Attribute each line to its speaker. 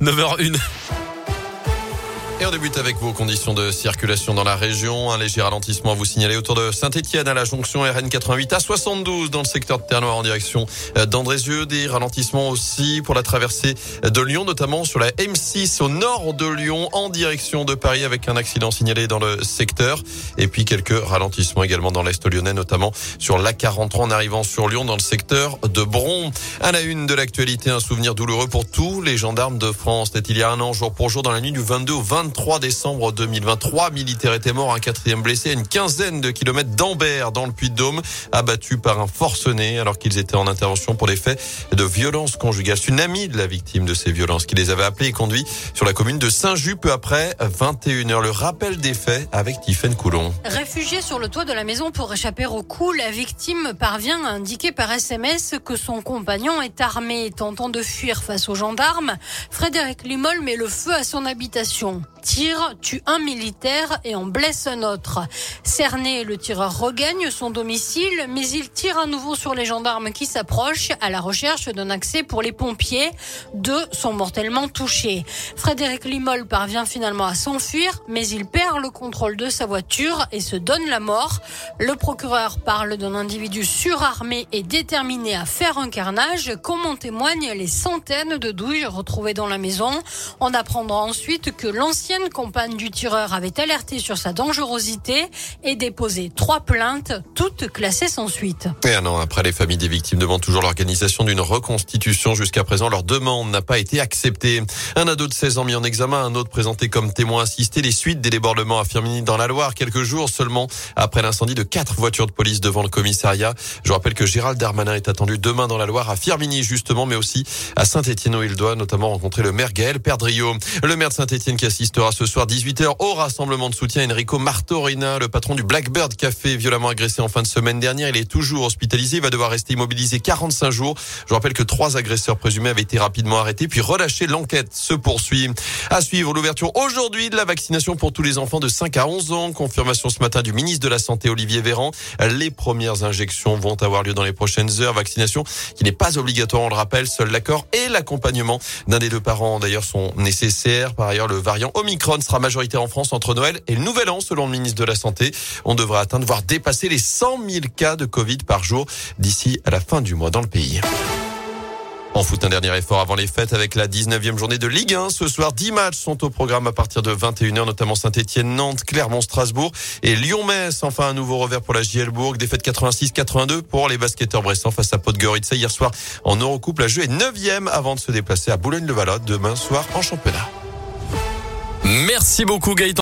Speaker 1: 9h01.
Speaker 2: Et on débute avec vos conditions de circulation dans la région. Un léger ralentissement à vous signaler autour de Saint-Etienne à la jonction RN88 à 72 dans le secteur de Terre-Noire en direction d'Andrézieux. Des ralentissements aussi pour la traversée de Lyon, notamment sur la M6 au nord de Lyon en direction de Paris avec un accident signalé dans le secteur. Et puis quelques ralentissements également dans l'Est lyonnais, notamment sur l'A43 en arrivant sur Lyon dans le secteur de Bron. À la une de l'actualité, un souvenir douloureux pour tous les gendarmes de France. C'était il y a un an, jour pour jour, dans la nuit du 22 au 20 23 décembre 2023. Militaires étaient morts, un quatrième blessé à une quinzaine de kilomètres d'Ambert dans le Puy-de-Dôme, abattu par un forcené alors qu'ils étaient en intervention pour des faits de violence conjugale. C'est une amie de la victime de ces violences qui les avait appelés et conduits sur la commune de Saint-Just peu après 21h. Le rappel des faits avec Tiffaine Coulon.
Speaker 3: Réfugié sur le toit de la maison pour échapper au coup, la victime parvient à indiquer par SMS que son compagnon est armé, tentant de fuir face aux gendarmes. Frédéric Limol met le feu à son habitation tire, tue un militaire et en blesse un autre. Cerné, le tireur regagne son domicile, mais il tire à nouveau sur les gendarmes qui s'approchent à la recherche d'un accès pour les pompiers. Deux sont mortellement touchés. Frédéric Limol parvient finalement à s'enfuir, mais il perd le contrôle de sa voiture et se donne la mort. Le procureur parle d'un individu surarmé et déterminé à faire un carnage, comme en témoignent les centaines de douilles retrouvées dans la maison. On apprendra ensuite que l'ancien compagne du tireur avait alerté sur sa dangerosité et déposé trois plaintes, toutes classées sans suite.
Speaker 2: Et un an après, les familles des victimes demandent toujours l'organisation d'une reconstitution. Jusqu'à présent, leur demande n'a pas été acceptée. Un ado de 16 ans mis en examen, un autre présenté comme témoin assisté. Les suites des débordements à Firminy dans la Loire, quelques jours seulement après l'incendie de quatre voitures de police devant le commissariat. Je rappelle que Gérald Darmanin est attendu demain dans la Loire à Firminy justement, mais aussi à Saint-Étienne où il doit notamment rencontrer le maire Gaël Perdriau. Le maire de Saint-Étienne qui assistera ce soir 18h au rassemblement de soutien. Enrico Martorina, le patron du Blackbird Café, violemment agressé en fin de semaine dernière. Il est toujours hospitalisé. Il va devoir rester immobilisé 45 jours. Je rappelle que trois agresseurs présumés avaient été rapidement arrêtés puis relâchés. L'enquête se poursuit. À suivre l'ouverture aujourd'hui de la vaccination pour tous les enfants de 5 à 11 ans. Confirmation ce matin du ministre de la Santé Olivier Véran. Les premières injections vont avoir lieu dans les prochaines heures. Vaccination qui n'est pas obligatoire, on le rappelle. Seul l'accord et l'accompagnement d'un des deux parents d'ailleurs sont nécessaires. Par ailleurs, le variant Omicron Omicron sera majoritaire en France entre Noël et le Nouvel An, selon le ministre de la Santé. On devrait atteindre, voire dépasser les 100 000 cas de Covid par jour d'ici à la fin du mois dans le pays. En foot, un dernier effort avant les fêtes avec la 19e journée de Ligue 1. Ce soir, 10 matchs sont au programme à partir de 21h, notamment Saint-Etienne, Nantes, Clermont, Strasbourg et Lyon-Metz. Enfin, un nouveau revers pour la JL Défaite 86-82 pour les basketteurs bressans face à Podgorica hier soir en Eurocoupe. La jeu est 9e avant de se déplacer à Boulogne-le-Valade demain soir en championnat.
Speaker 1: Merci beaucoup Gaëtan.